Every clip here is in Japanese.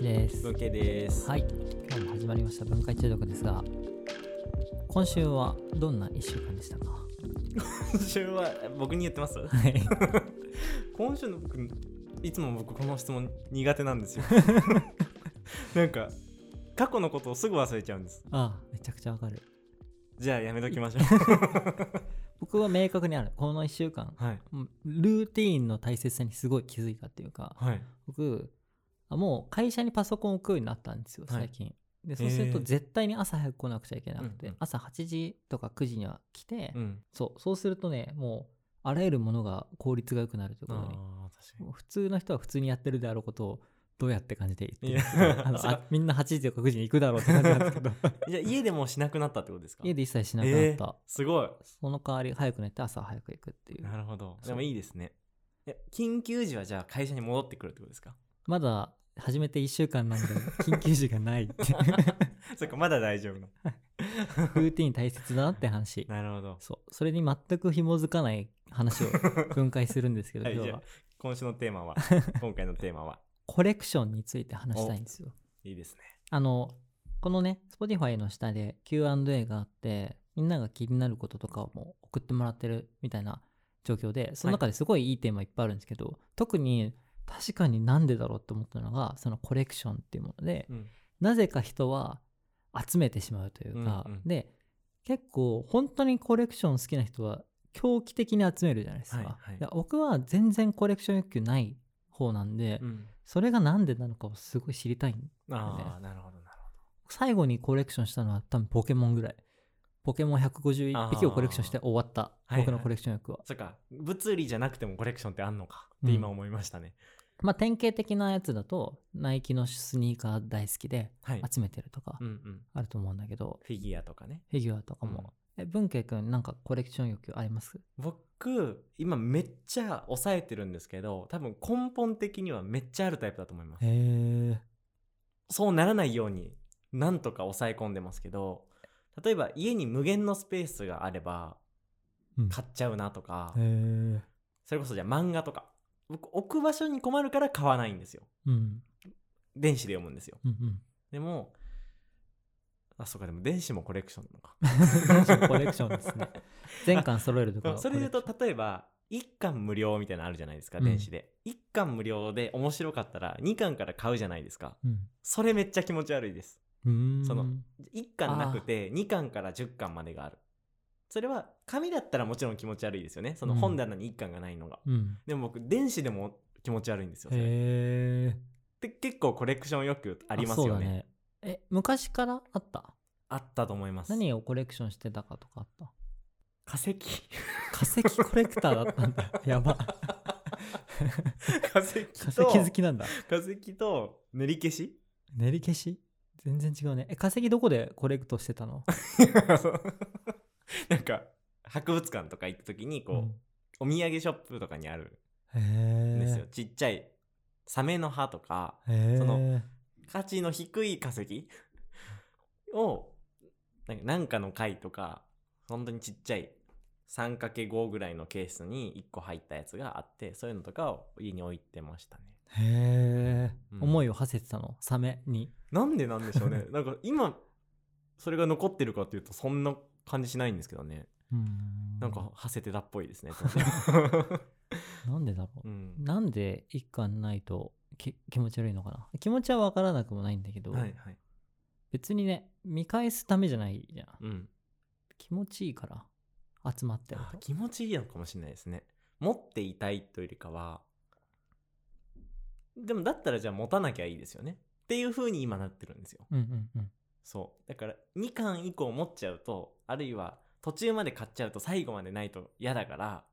林です。文系です。はい、今日も始まりました文化中毒ですが、今週はどんな1週間でしたか？今週は僕に言ってます？はい。今週の僕いつも僕この質問苦手なんですよ。なんか過去のことをすぐ忘れちゃうんです。ああ、めちゃくちゃわかる。じゃあやめときましょう。僕は明確にある。この1週間、はいルーティーンの大切さにすごい気づいたっていうか、はい僕、あもう会社にパソコンを置くようになったんですよ、はい最近。でそうすると絶対に朝早く来なくちゃいけなくて、うんうん朝8時とか9時には来て、うん。そうそうするとねもうあらゆるものが効率が良くなるというあことにあ確かに。普通の人は普通にやってるであろうことをどうやって感じて言って あのあみんな8時とか9時に行くだろうって感じなんですけどじゃあ家でもうしなくなったってことですか？家で一切しなくなった、えーすごい。その代わり早く寝て朝早く行くっていうなるほど。でもいいですね。え緊急時はじゃあ会社に戻ってくるってことですか？まだ始めて1週間なんで緊急時がないって。そっかまだ大丈夫な。ルーティン大切だなって話。なるほど。そう。それに全く紐づかない話を分解するんですけど、はい今日は。今週のテーマは？今回のテーマは？コレクションについて話したいんですよ。いいですね。あの、このね、Spotify の下で Q&A があって、みんなが気になることとかをもう送ってもらってるみたいな状況で、その中ですごいいいテーマいっぱいあるんですけど、特に確かになんでだろうって思ったのが、そのコレクションっていうもので、うん。なぜか人は集めてしまうというか、うんうんで、結構本当にコレクション好きな人は狂気的に集めるじゃないですか。はいはい。で僕は全然コレクション欲求ない方なんで、うん。それがなんでなのかをすごい知りたいんああ、なるほどなるほ最後にコレクションしたのは多分ポケモンぐらい。ポケモン151匹をコレクションして終わった。僕のコレクション欲は。ど。そっか、物理じゃなくてもコレクションってあんのかって今思いましたね。まあ典型的なやつだと、ナイキのスニーカー大好きではい。集めてるとかうんうん。あると思うんだけど、フィギュアとかね。フィギュアとかも。え、文慶くんなんかコレクション欲求あります？僕、今めっちゃ抑えてるんですけど、多分根本的にはめっちゃあるタイプだと思います。へえ。そうならないように、なんとか抑え込んでますけど、例えば家に無限のスペースがあればうん買っちゃうなとか、へえ。それこそじゃあ漫画とか。僕置く場所に困るから買わないんですよ。うん。電子で読むんですよ。うんうん。でも、あ、そうか、でも電子もコレクションなのか。男子のコレクションですね。全巻揃えるところ。それで言うと例えば1巻無料みたいなのあるじゃないですかうん電子で、1巻無料で面白かったら2巻から買うじゃないですかョンそれめっちゃ気持ち悪いです。その1巻なくて2巻から10巻までがある。それは紙だったらもちろん気持ち悪いですよね。その本棚に1巻がないのが、うん。でも僕電子でも気持ち悪いんですよそれ。へえ。で結構コレクション欲求ありますよね。ね。え、昔からあった？あったと思います。何をコレクションしてたかとかあった？化石。化石コレクターだったんだ。やば。化石化石と好きなんだ。化石と練り消し？練り消し？全然違うね。え、化石どこでコレクトしてたの？なんか博物館とか行く時にこう、うんお土産ショップとかにある。んですよ、ちっちゃいサメの歯とか。その価値の低い化石をなんかなんかの貝とか本当にちっちゃい 3×5 ぐらいのケースに1個入ったやつがあってそういうのとかを家に置いてましたねへえ、うん。思いを馳せてたの？サメに。なんでなんでしょうね。なんか今それが残ってるかっていうとそんな感じしないんですけどね。ん。なんか馳せてたっぽいですね、なんでだろう、うん、なんで一巻ないとき気持ち悪いのかな？気持ちはわからなくもないんだけど、はいはい。別にね見返すためじゃないじゃん。うん。気持ちいいから集まってる気持ちいいのかもしれないですね。持っていたいというよりかはでもだったらじゃあ持たなきゃいいですよね。っていう風に今なってるんですよ。うんうんうん。そう。だから2巻以降持っちゃうとあるいは途中まで買っちゃうと最後までないと嫌だから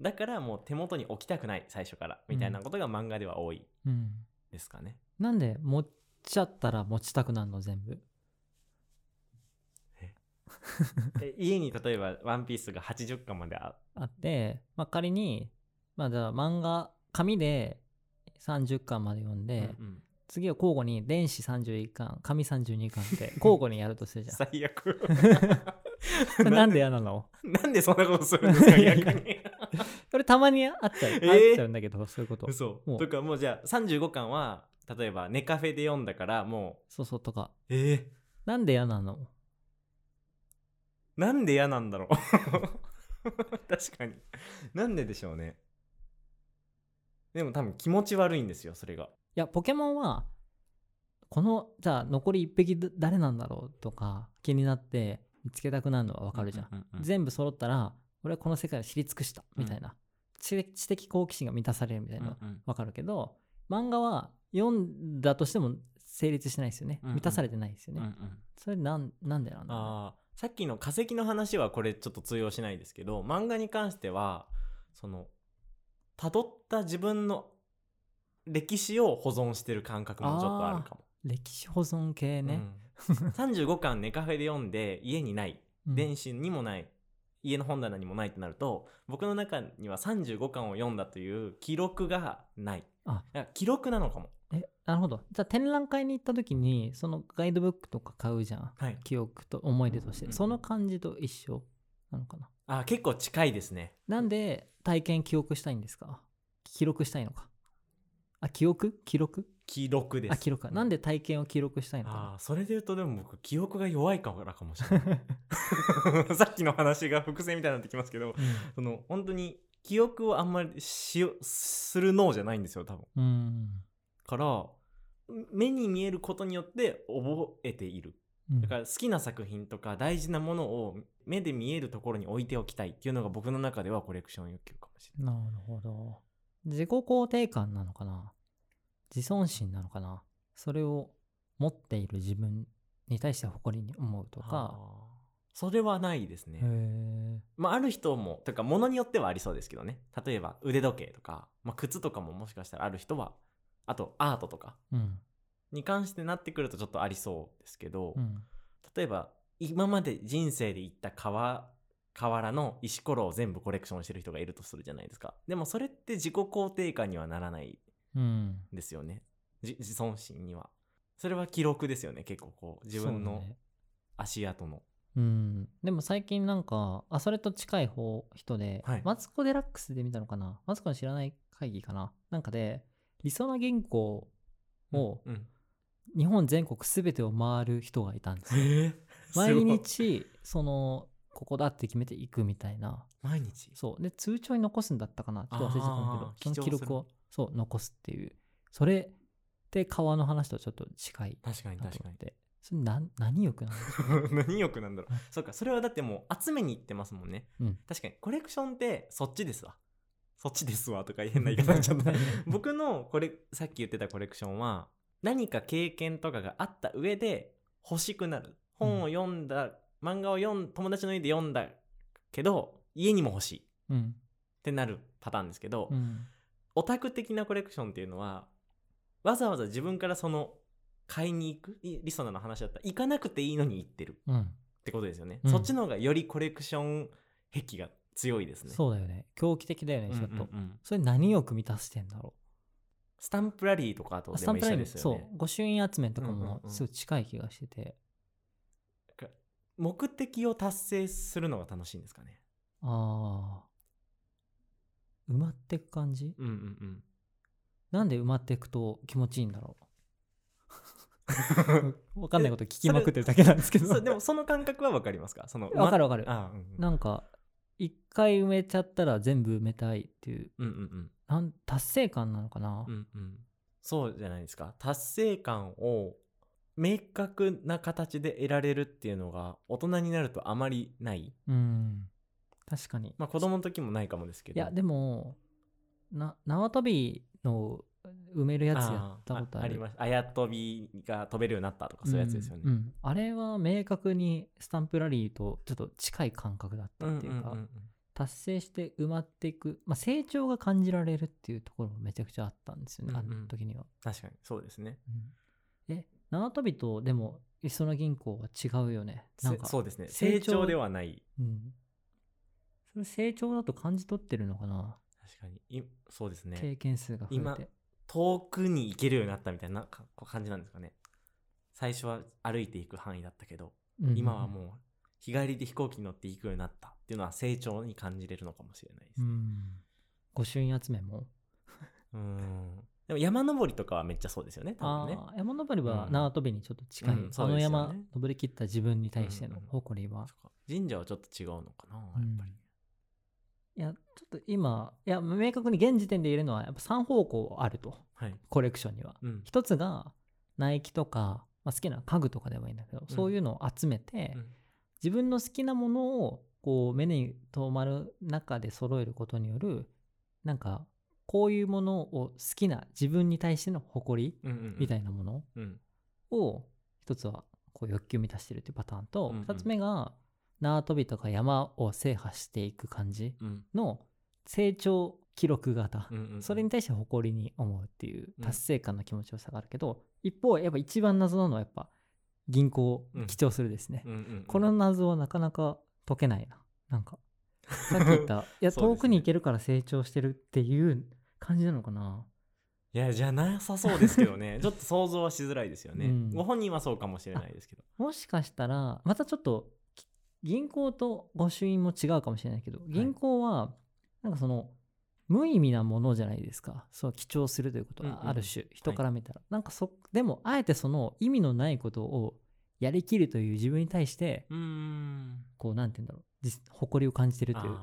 だからもう手元に置きたくない最初からみたいなことが漫画では多い。うん。ですかね、なんで持っちゃったら持ちたくなるの全部？え？家に例えば「ワンピースが80巻までああって、まあ、仮にまあじゃあ漫画紙で30巻まで読んで、うんうん。次は交互に電子31巻紙32巻って交互にやるとするじゃん。最悪。なんで嫌なの？なんでそんなことするんですか 逆に。これたまにあっちゃう、えー？あっちゃうんだけどそういうこと。嘘。もう。とかもうじゃあ35巻は例えばネカフェで読んだからもそうそうとか。うえー、なんで嫌なの？なんで嫌なんだろう。確かに。なんででしょうねでも多分気持ち悪いんですよそれが。いやポケモンはこのじゃあ残り1匹だ誰なんだろうとか気になって見つけたくなるのはわかるじゃん,、うんうんうん全部揃ったら俺はこの世界を知り尽くしたみたいな、知知的好奇心が満たされるみたいなのうんうん。わかるけど漫画は読んだとしても成立しないですよね、うんうん。満たされてないですよね、うんうん。それなんなんでなんだろう。さっきの化石の話はこれちょっと通用しないですけど漫画に関してはその辿った自分の歴史を保存してる感覚もちょっとあるかも。歴史保存系ね、うん、35巻ネカフェで読んで家にない。うん電子にもない、家の本棚にもないってなると僕の中には35巻を読んだという記録がない。あ。記録なのかも。えなるほど。じゃあ展覧会に行った時にそのガイドブックとか買うじゃん。はい。記憶と思い出として、うん。その感じと一緒なのかなあ結構近いですね。なんで体験記憶したいんですか？記録したいのか？あ記憶？記録？記録です。あ記録か。なんで体験を記録したいのかああそれで言うとでも僕記憶が弱いからかもしれない。さっきの話が伏線みたいになってきますけどなその本当に記憶をあんまりしよする脳じゃないんですよ多分。うん。うんから目に見えることによって覚えている。うんだから好きな作品とか大事なものを目で見えるところに置いておきたいっていうのが僕の中ではコレクション欲求かもしれない。なるほど。自己肯定感なのかな？自尊心なのかな？それを持っている自分に対して誇りに思うとか。それはないですへねえまあ、ある人もというか物によってはありそうですけどね。例えば腕時計とか、まあ、靴とかももしかしたらある人はあとアートとか。うんに関してなってくるとちょっとありそうですけど、うん。例えば今まで人生で行った川河原の石ころを全部コレクションしてる人がいるとするじゃないですか。でもそれって自己肯定感にはならないうんんですよね。じ自尊心には。それは記録ですよね結構こう自分の足跡の、うん、でも最近なんかあそれと近い方人で、はい。マツコ・デラックスで見たのかな？マツコの知らない会議かな？なんかでりそな銀行をうん日本全国全てを回る人がいたんです。よえ。ー毎日そのここだって決めていくみたいな。毎日？そう。で通帳に残すんだったかな？ちょっと忘れちゃったんだけど。その記録を。そう残すっていう。それって川の話とちょっと近い確かにな確かに。それなん何欲なんでしょう？何欲なんだろう？うん そうかそれはだってもう集めに行ってますもんね。うん。確かにコレクションってそっちですわ。そっちですわとか変な言い方にな っちゃった僕のこれさっき言ってたコレクションは何か経験とかがあった上で欲しくなる。本を読んだ、漫画を読ん友達の家で読んだけど家にも欲しい。っうん。てなるパターンですけど、うん。オタク的なコレクションっていうのはわざわざ自分からその買いに行くいリソナの話だったら行かなくていいのに行ってる。うん。ってことですよね、うん。そっちの方がよりコレクション癖が強いですね。そうだよね。狂気的だよねうんちょっと、うん。うんそれ何欲満たしてんだろスタンプラリーとかとうでも一緒ですよそねう。御朱印集めとかうんうんうん。もすごい近い気がしてて、目的を達成するのが楽しいんですかね。あー。埋まってく感じ？うんうんうん。なんで埋まっていくと気持ちいいんだろう？わかんないこと聞きまくってるだけなんですけど。そうでもその感覚は分かりますか？そのわかるわかる。あうんうん。なんか一回埋めちゃったら全部埋めたいっていう。うんうんうん。なん達成感なのかな、うんうん。そうじゃないですか。達成感を明確な形で得られるっていうのが大人になるとあまりない。うん。確かに。まあ子供の時もないかもですけど。いやでもな縄跳びの埋めるやつやったことある。あります。あや飛びが飛べるようになったとかそういうやつですよね。うん。うんあれは明確にスタンプラリーとちょっと近い感覚だったっていうか、んんんん。達成して埋まっていく、まあ、成長が感じられるっていうところもめちゃくちゃあったんですよね、うんうん。あの時には。確かにそうですね。うん。え縄跳びとでも磯野銀行は違うよね？なんかせそうですね。成長ではない。うん、それ成長だと感じ取ってるのかな、確かに。いそうですね。経験数が増今えて。遠くに行けるようになったみたいなかこう感じなんですかね。最初は歩いていく範囲だったけど、うんうん今はもう日帰りで飛行機に乗って行くようになったっていうのは成長に感じれるのかもしれないです。ねうん。御朱印集めも？うん。でも山登りとかはめっちゃそうですよね多分ね。山登りはうん。縄跳びにちょっと近い、うんそうあのですよね。山登りきった自分に対してのうんうん誇りは、そっか。神社はちょっと違うのかなやっぱり、いやちょっと今いや明確に現時点で言えるのはやっぱ3方向あると。はい。コレクションには。うん。一つがナイキとか、まあ、好きな家具とかでもいいんだけど、うん。そういうのを集めて、うん。自分の好きなものをこう目に留まる中で揃えることによるなんかこういうものを好きな自分に対しての誇りみたいなものうん。を一つはこう欲求を満たしてるっていうパターンと二つ目が縄跳びとか山を制覇していく感じうん。の成長記録型。うんうんうん。それに対して誇りに思うっていううん。達成感の気持ちよさがあるけど一方やっぱ一番謎なのはやっぱ銀行を記帳するですね。うんうんうん。この謎はなかなか解けないな。なんか さっき言ったいや遠くに行けるから成長してるっていう感じなのかな。いやじゃなさそうですけどね。ちょっと想像はしづらいですよね、うん。ご本人はそうかもしれないですけど。もしかしたらまたちょっとき銀行と御朱印も違うかもしれないけど銀行はなんかその無意味なものじゃないですか。そう記帳するということうんうんはある種人から見たら、なんかそでもあえてその意味のないことをやりきるという自分に対してこうなんて言うんだろう。実誇りを感じてるという。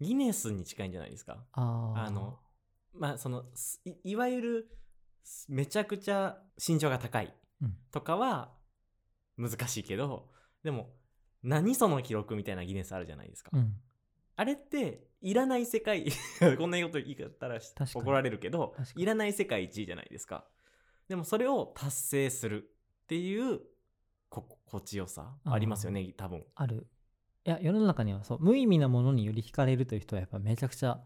ギネスに近いんじゃないですか。あのまあそのすいいわゆるすめちゃくちゃ身長が高いうん。とかは難しいけど、でも何その記録みたいなギネスあるじゃないですか、うん。あれっていらない世界 こんなこと言い方ら怒られるけどいらない世界一位じゃないですか。でもそれを達成するっていうこ心地よさありますよね多分。ある。いや世の中にはそう無意味なものにより惹かれるという人はやっぱめちゃくちゃ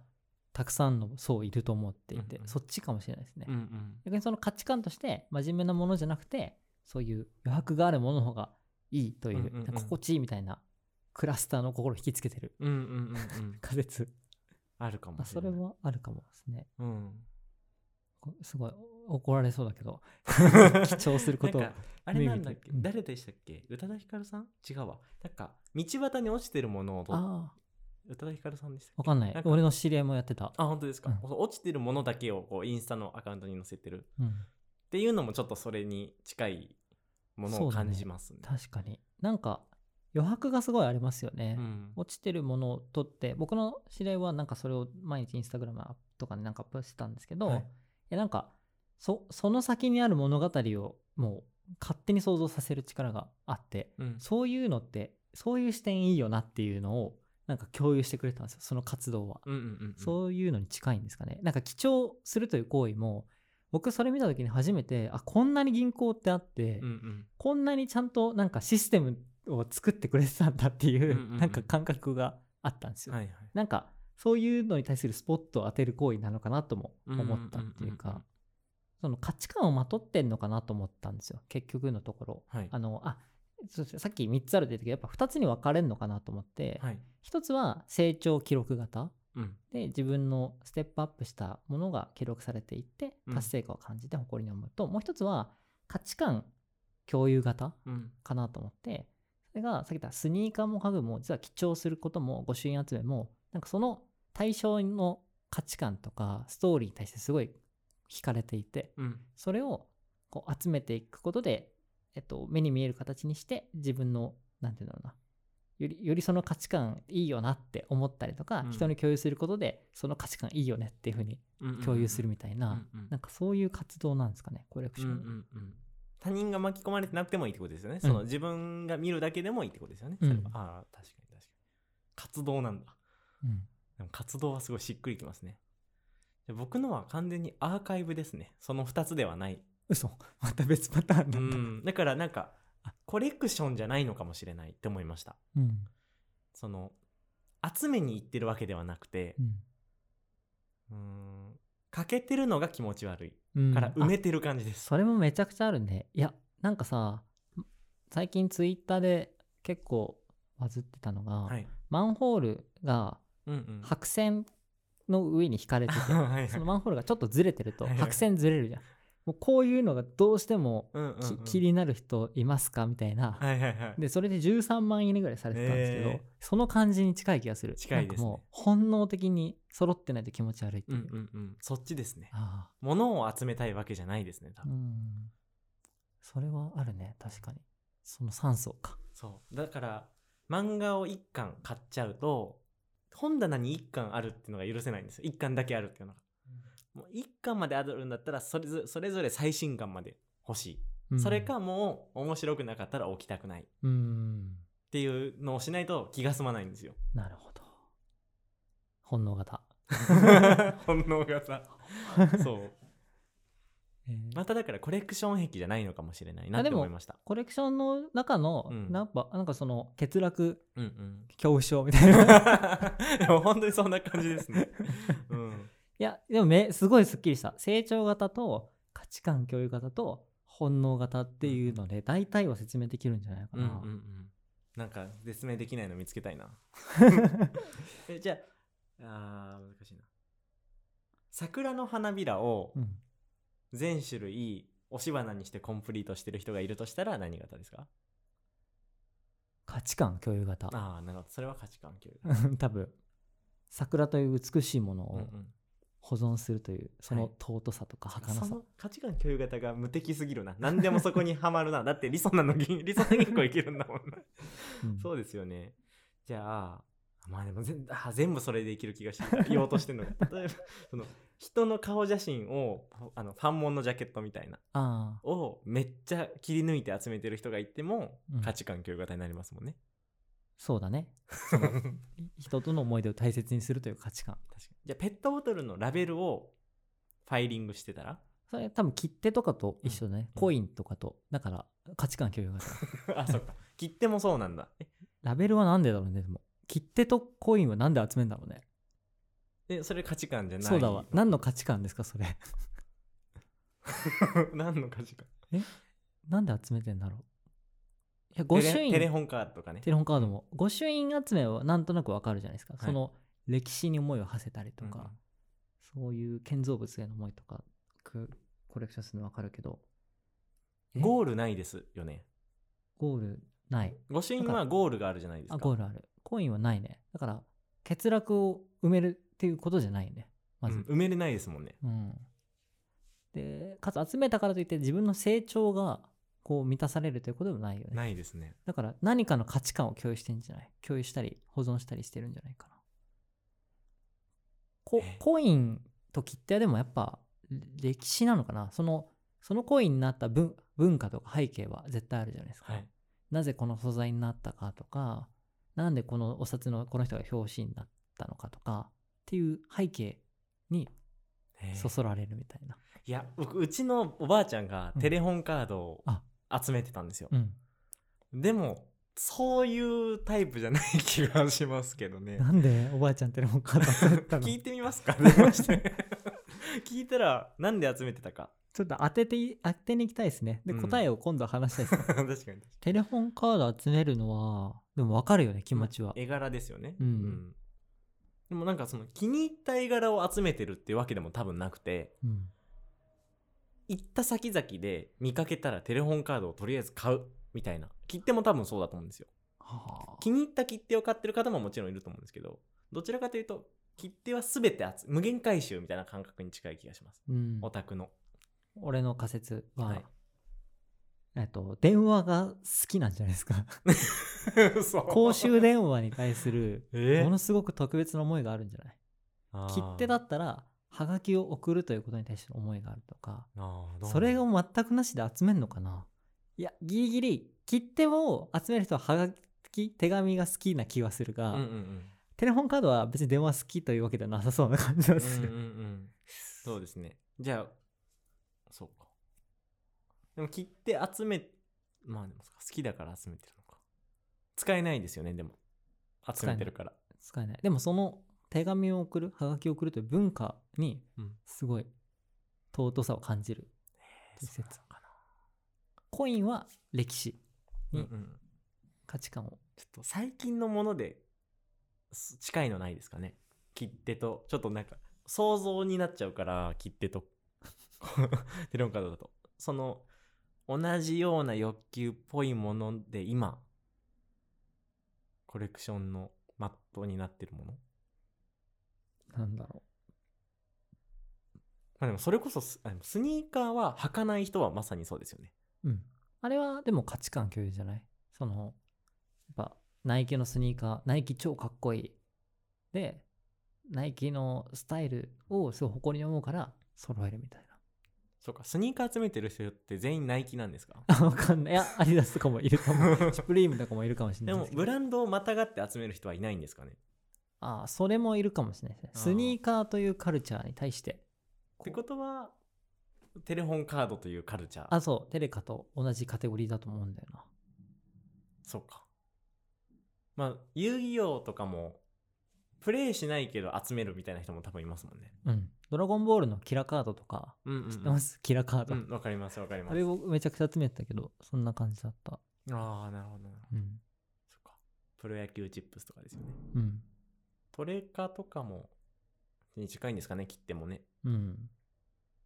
たくさんの層いると思っていて、うんうん。そっちかもしれないですね、うんうん。逆にその価値観として真面目なものじゃなくてそういう余白があるものの方がいいという,、心地いいみたいなクラスターの心を引きつけてる。うんうんうんうん。仮説。あるかもあそしれない。れはあるかもですね。うん。こすごい怒られそうだけど 記帳することあれなんだっけ、うん。誰でしたっけ？宇多田ヒカルさん？違うわ。なんか道端に落ちてるものをとああ。宇多田ヒカルさんでしたわかんない。なんか俺の知り合いもやってた。あ本当ですか、うん。落ちてるものだけをこうインスタのアカウントに載せてる。うん。っていうのもちょっとそれに近いものを感じますね。確かに。なんか余白がすごいありますよね、うん。落ちてるものを取って僕の知り合いはなんかそれを毎日インスタグラムとかになんかアップしてたんですけど、はい。なんかそその先にある物語をもう勝手に想像させる力があってうん。そういうのってそういう視点いいよなっていうのをなんか共有してくれたんですよ。その活動は、うんうんうんうん。そういうのに近いんですかね。なんか記帳するという行為も僕それ見た時に初めてあこんなに銀行ってあって、うんうん。こんなにちゃんとなんかシステムを作ってくれてたんだっていう,、うんうんうん。なんか感覚があったんですよ。はいはい。なんかそういうのに対するスポットを当てる行為なのかなとも思ったっていううんうんうんうん。かその価値観をまとってんのかなと思ったんですよ結局のところ。はい。あのあさっき3つあるって言ったけどやっぱ2つに分かれるのかなと思って、はい。1つは成長記録型。うんで自分のステップアップしたものが記録されていってうん。達成感を感じて誇りに思うと、もう一つは価値観共有型うん。かなと思ってそれがさっき言ったスニーカーも家具も実は記帳することも御朱印集めもなんかその対象の価値観とかストーリーに対してすごい惹かれていてうん。それをこう集めていくことで、えっと、目に見える形にして自分のなんていうんだろうなよりよりその価値観いいよなって思ったりとか、うん。人に共有することでその価値観いいよねっていうふうにうんうん共有するみたいな、うんうん。なんかそういう活動なんですかねコレクシうんうョン。んうん。他人が巻き込まれてなくてもいいってことですよね、うん。その自分が見るだけでもいいってことですよね、うんそれは。ああ確かに確かに。活動なんだ。うん。でも活動はすごいしっくりきますね。で僕のは完全にアーカイブですね。その2つではない。嘘。また別パターンうなんだ。ん。だからなんかコレクションじゃないのかもしれないって思いました。うん。その集めに行ってるわけではなくてうん。うん欠けてるのが気持ち悪い。うん。から埋めあてる感じです、それもめちゃくちゃあるね。いやなんかさ最近ツイッターで結構バズってたのが、はい。マンホールがうんうん。白線の上に引かれてて はいはい。そのマンホールがちょっとずれてると白線ずれるじゃんもうこういうのがどうしてもうんうん、気になる人いますか？みたいな、はいはいはい。でそれで13万いいねぐらいされてたんですけど、へー。その感じに近い気がする。近いですね。もう本能的に揃ってないと気持ち悪いっていう、うんうんうん。そっちですね。あ物を集めたいわけじゃないですね多分、ん。それはあるね。確かに。その3層か。そう。だから漫画を1巻買っちゃうと本棚に1巻あるっていうのが許せないんですよ。1巻だけあるっていうのが、もう1巻まであるんだったらそれぞそれ最新巻まで欲しい、うん。それかもう面白くなかったら置きたくない。っうんていうのをしないと気が済まないんですよ。なるほど。本能型。本能型。そう。えー。まただからコレクション癖じゃないのかもしれないなって思いました。コレクションの中の、うん。なんかなんかその欠落うんうん。恐怖症みたいな。でも本当にそんな感じですね。うんいやでもめすごいすっきりした。成長型と価値観共有型と本能型っていうので大体を説明できるんじゃないかな、うんうんうん。なんか説明できないの見つけたいな。えじゃああー難しいな。桜の花びらをうん。全種類押し花にしてコンプリートしてる人がいるとしたら何型ですか？価値観共有型。ああなるほど。それは価値観共有 多分。桜という美しいものを保存するというそのはい。尊さとか儚さ、その価値観共有型が無敵すぎるな何でもそこにはまるな。だってリソナの銀リソナ銀行いけるんだもんなうん。そうですよね。じゃあ、まあでも全あ全部それでいける気がして言おうとしてるのが。例えば、その人の顔写真をあのファンモンのジャケットみたいな。ああ。をめっちゃ切り抜いて集めてる人がいても、うん。価値観共有型になりますもんね。そうだね。確かに人との思い出を大切にするという価値観。じゃあペットボトルのラベルをファイリングしてたら？それ多分切手とかと一緒だね、うん。コインとかと。だから価値観共有型 あ、そっか。切手もそうなんだ。え？ラベルはなんでだろうねでも。切手とコインはなんで集めるんだろうね。え、それ価値観じゃない？そうだわ。何の価値観ですかそれ。何の価値観？なんで集めてんだろう。いや御朱印。テレホンカードとかね。テレホンカードも。御朱印集めはなんとなくわかるじゃないですか、はい。その歴史に思いを馳せたりとか、うんうん。そういう建造物への思いとかくコレクションするのわかるけど。え？ゴールないですよね。ゴールない。御朱印はゴールがあるじゃないですか。あゴールある。コインはないね。だから欠落を埋めるっていうことじゃないね。まず、うん埋めれないですもんね。うん。でかつ集めたからといって自分の成長がこう満たされるということでもないよね。ないですね。だから何かの価値観を共有してんじゃない？共有したり保存したりしてるんじゃないかな。こえ？コインと切手はでもやっぱ歴史なのかな？そのそのコインになった文文化とか背景は絶対あるじゃないですか、はい。なぜこの素材になったかとかなんでこのお札のこの人が表紙になったのかとかっていう背景にそそられるみたいな、いや、僕、うちのおばあちゃんがうんテレホンカードをあ集めてたんですよ。うん、でも、そういうタイプじゃない気がしますけどね。なんでおばあちゃんテレホンカード集めてたの？聞いてみますか？聞いたら、なんで集めてたか？ちょっと当ててい当てに行きたいですね。で、うん。答えを今度話したいですね。確かに。テレホンカード集めるのはでも分かるよね気持ちは、絵柄ですよね。うん。でもなんかその気に入った絵柄を集めてるっていうわけでも多分なくて、うん行った先々で見かけたらテレホンカードをとりあえず買うみたいな。切手も多分そうだと思うんですよ。はあ気に入った切手を買ってる方ももちろんいると思うんですけど、どちらかというと、切手は全て集無限回収みたいな感覚に近い気がします。うんオタクの。俺の仮説は、はいえっと電話が好きなんじゃないですか 公衆電話に対するえ？ものすごく特別な思いがあるんじゃない？切手だったらはがきを送るということに対しての思いがあるとかそれを全くなしで集めるのかな？いやギリギリ切手を集める人ははがき手紙が好きな気はするが、うんうんうん。テレホンカードは別に電話好きというわけではなさそうな感じがする、うんうんうん。そうですね。じゃあそうか。でも切手集めまあでも好きだから集めてるのか。使えないですよねでも。集めてるから。使えない。でもその手紙を送るはがきを送るという文化にうん。すごい尊さを感じるう説なのかコインは歴史な、にうんうん、価値観を。ちょっと最近のものです近いのないですかね。切手とちょっとなんか想像になっちゃうから切手と。テレホンカードだと。その同じような欲求っぽいもので今コレクションのマットになってるものなんだろまあでもそれこそススニーカーは履かない人はまさにそうですよねう。うん。あれはでも価値観共有じゃない？その、やっぱ、ナイキのスニーカー、ナイキ超かっこいい。で、ナイキのスタイルをすごい誇りに思うから、揃えるみたいそうかスニーカー集めてる人って全員ナイキなんですか？わかんない。いや、アディダスとかもいるかも。シュプリームとかもいるかもしれでもないですけど。ブランドをまたがって集める人はいないんですかね？ああ、それもいるかもしれないですね。スニーカーというカルチャーに対して。ってことはテレホンカードというカルチャーあ、そう、テレカと同じカテゴリーだと思うんだよな。そうかまあ遊戯王とかもプレイしないけど集めるみたいな人も多分いますもんねうん。ドラゴンボールのキラカードとか、うんうん、うん、知ってます、キラカード。うんわかりますわかりますあれ僕めちゃくちゃ集めてたけど、そんな感じだった。ああなるほどなるほどうん。そっかプロ野球チップスとかですよねうん。トレカとかもに近いんですかね切ってもね。うん。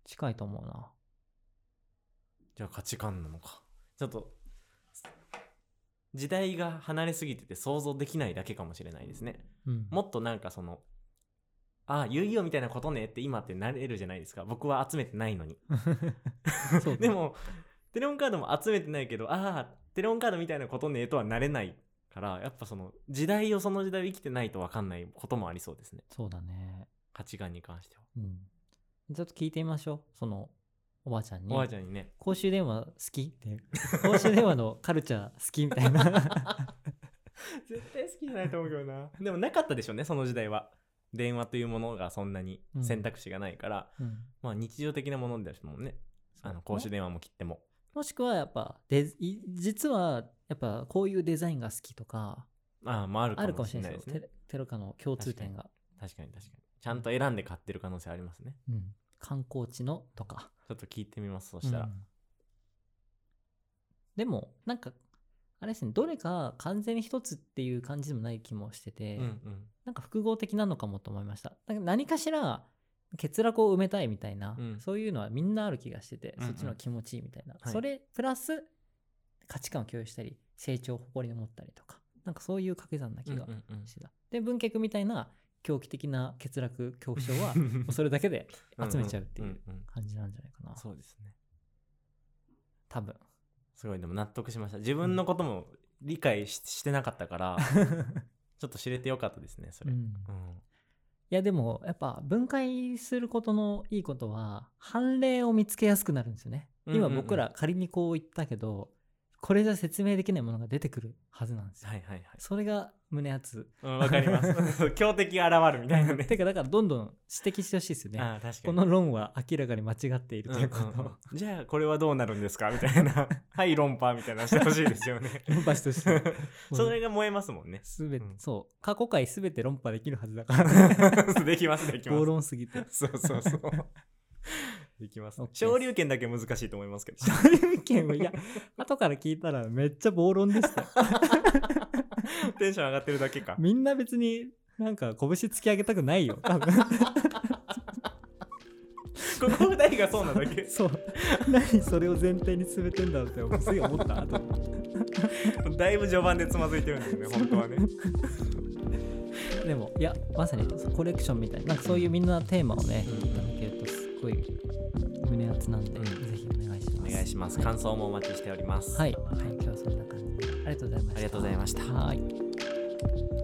近いと思うな。じゃあ価値観なのか。ちょっと時代が離れすぎてて想像できないだけかもしれないですね。うん。もっとなんかそのああ遊戯王みたいなことねって今ってなれるじゃないですか。僕は集めてないのに。で、もテレホンカードも集めてないけどああテレホンカードみたいなことねとはなれないからやっぱその時代をその時代を生きてないと分かんないこともありそうですねそうだね。価値観に関しては、うん。ちょっと聞いてみましょう。その、おばあちゃんに。おばあちゃんにね公衆電話好き？って。公衆電話のカルチャー好きみたいな。絶対好きじゃないと思うけどなでもなかったでしょうねその時代は電話というものがそんなに選択肢がないから、うん。まあ日常的なものですもんねあの公衆電話も切ってももしくはやっぱデい実はやっぱこういうデザインが好きとかああまああるかもあるかもしれないいですテロカの共通点が、確かに確かに。ちゃんと選んで買ってる可能性ありますね。うん、観光地のとか。ちょっと聞いてみますそしたら、うん。でもなんかあれですね。どれか完全に一つっていう感じでもない気もしてて、うんうん。なんか複合的なのかもと思いました。何かしら欠落を埋めたいみたいな、うん。そういうのはみんなある気がしてて、うんうん。そっちの気持ちいいみたいな、はい。それプラス価値観を共有したり成長を誇りに持ったりとかなんかそういう掛け算な気がうんうんうん。してた、で文脚みたいな狂気的な欠落恐怖症は それだけで集めちゃうっていうんんん。感じなんじゃないかな、そうですね。多分。すごいでも納得しました。自分のことも理解ししてなかったから ちょっと知れてよかったですねそれ、ううんんいやでもやっぱ分解することのいいことは判例を見つけやすくなるんですよね。今僕ら仮にこう言ったけどこれじゃ説明できないものが出てくるはずなんですよ。はいはいはいそれが胸熱。うんわかります 強敵が現るみたいなねてかだからどんどん指摘してほしいですよね。ああ確かこにの論は明らかに間違っているということうんうん。じゃあこれはどうなるんですか？みたいな はい論破みたいなのしてほしいですよね論破してほしい。それが燃えますもんねすべて、うんそう過去回すべて論破できるはずだから。できますできま暴す論すぎて。そうそうそうできますオッケーです。昇竜拳だけ難しいと思いますけど。そういう意見をいや 後から聞いたらめっちゃ暴論でした。テンション上がってるだけか。みんな別になんか拳突き上げたくないよ。多分。ここ二人がそうなだけ。そう。何それを前提に進めてんだってすげえ思った後にだいぶ序盤でつまずいてるんですよね本当はね。でもいやまさにコレクションみたいななんかそういうみんなテーマをね、うんっごい胸熱なんで、うん。ぜひお願いします。お願いします。感想もお待ちしております。はい、はい、今日はそんな感じで。ありがとうございました。ありがとうございました。はい。